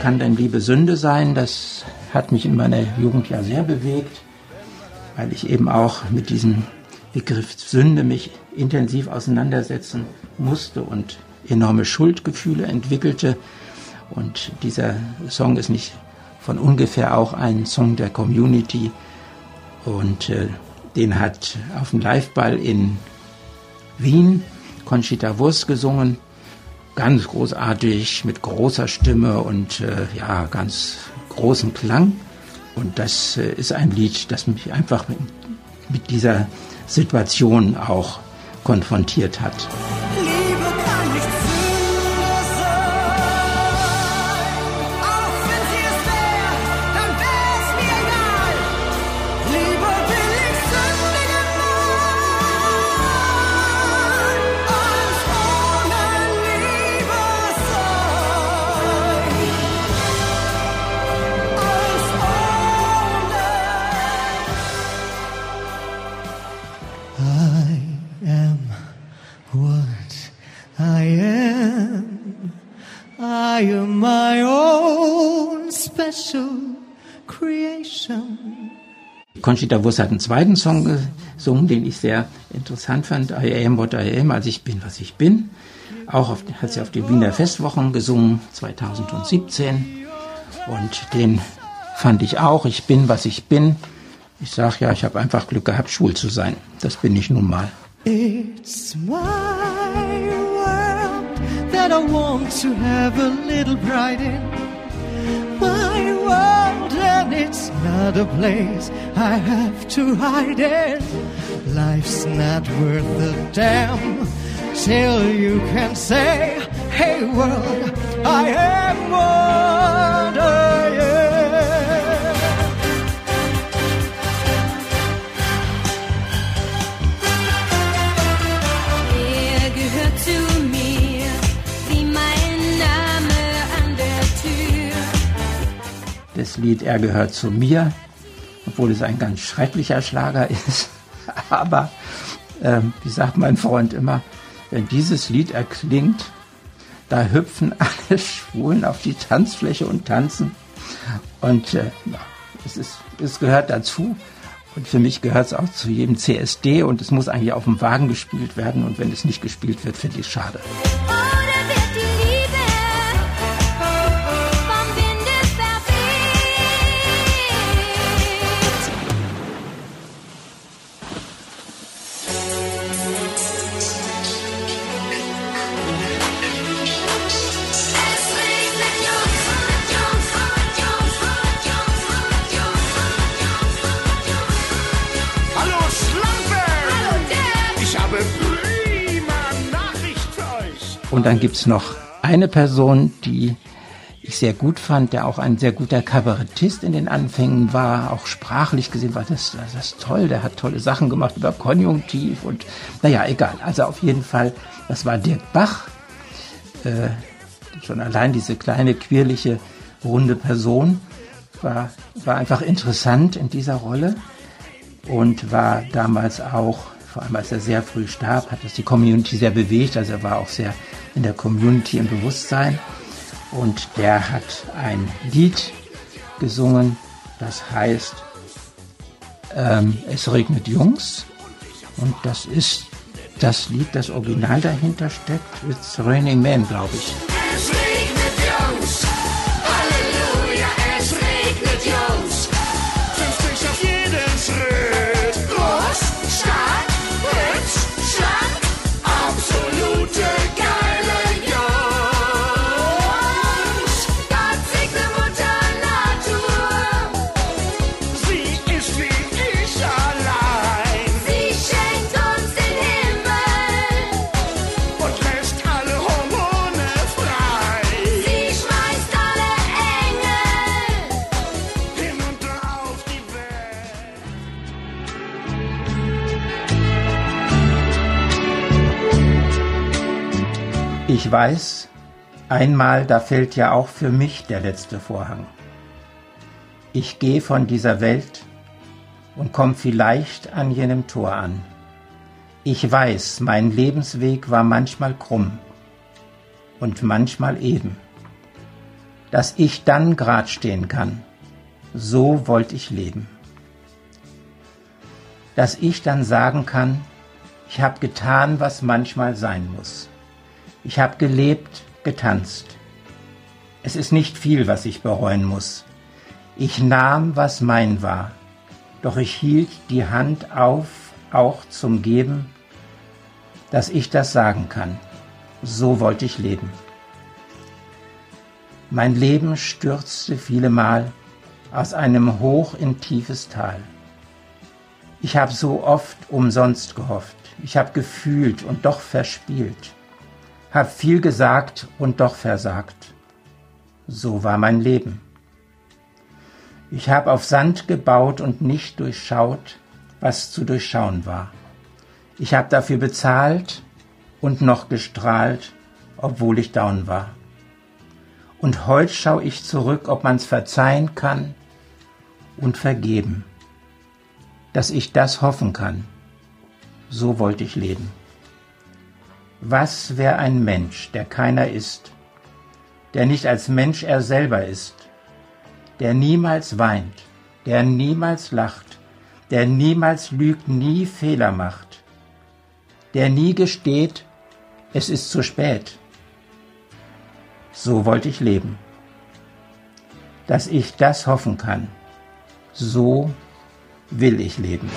kann denn Liebe Sünde sein? Das hat mich in meiner Jugend ja sehr bewegt, weil ich eben auch mit diesem Begriff Sünde mich intensiv auseinandersetzen musste und enorme Schuldgefühle entwickelte. Und dieser Song ist nicht von ungefähr auch ein Song der Community. Und äh, den hat auf dem Liveball in Wien Conchita Wurst gesungen. Ganz großartig, mit großer Stimme und äh, ja, ganz großem Klang. Und das äh, ist ein Lied, das mich einfach mit, mit dieser Situation auch konfrontiert hat. Conchita Wurst hat einen zweiten Song gesungen, den ich sehr interessant fand. I am what I am, also ich bin, was ich bin. Auch auf, hat sie auf den Wiener Festwochen gesungen, 2017. Und den fand ich auch. Ich bin, was ich bin. Ich sag ja, ich habe einfach Glück gehabt, schwul zu sein. Das bin ich nun mal. It's my world that I want to have a little pride in. Not a place I have to hide in. Life's not worth a damn till you can say, Hey world, I am Das Lied Er gehört zu mir, obwohl es ein ganz schrecklicher Schlager ist. Aber, ähm, wie sagt mein Freund immer, wenn dieses Lied erklingt, da hüpfen alle Schwulen auf die Tanzfläche und tanzen. Und äh, es, ist, es gehört dazu. Und für mich gehört es auch zu jedem CSD und es muss eigentlich auf dem Wagen gespielt werden. Und wenn es nicht gespielt wird, finde ich es schade. Und dann gibt's noch eine Person, die ich sehr gut fand, der auch ein sehr guter Kabarettist in den Anfängen war, auch sprachlich gesehen war das, das ist toll, der hat tolle Sachen gemacht über Konjunktiv und naja, egal. Also auf jeden Fall, das war Dirk Bach, äh, schon allein diese kleine, quirlige, runde Person war, war einfach interessant in dieser Rolle und war damals auch, vor allem als er sehr früh starb, hat das die Community sehr bewegt. Also er war auch sehr in der Community im Bewusstsein. Und der hat ein Lied gesungen, das heißt ähm, Es regnet Jungs. Und das ist das Lied, das Original dahinter steckt. It's Raining Men, glaube ich. Ich weiß, einmal da fällt ja auch für mich der letzte Vorhang. Ich gehe von dieser Welt und komm vielleicht an jenem Tor an. Ich weiß, mein Lebensweg war manchmal krumm und manchmal eben. dass ich dann grad stehen kann. So wollte ich leben. Dass ich dann sagen kann, ich habe getan, was manchmal sein muss. Ich habe gelebt, getanzt. Es ist nicht viel, was ich bereuen muss. Ich nahm, was mein war, doch ich hielt die Hand auf, auch zum Geben, dass ich das sagen kann. So wollte ich leben. Mein Leben stürzte vielemal aus einem hoch in tiefes Tal. Ich habe so oft umsonst gehofft, ich habe gefühlt und doch verspielt, hab viel gesagt und doch versagt. So war mein Leben. Ich habe auf Sand gebaut und nicht durchschaut, was zu durchschauen war. Ich habe dafür bezahlt und noch gestrahlt, obwohl ich down war. Und heut schau ich zurück, ob man's verzeihen kann und vergeben, dass ich das hoffen kann. So wollte ich leben. Was wär ein Mensch, der keiner ist, der nicht als Mensch er selber ist, der niemals weint, der niemals lacht, der niemals lügt, nie Fehler macht, der nie gesteht, es ist zu spät. So wollte ich leben. Dass ich das hoffen kann, so will ich leben.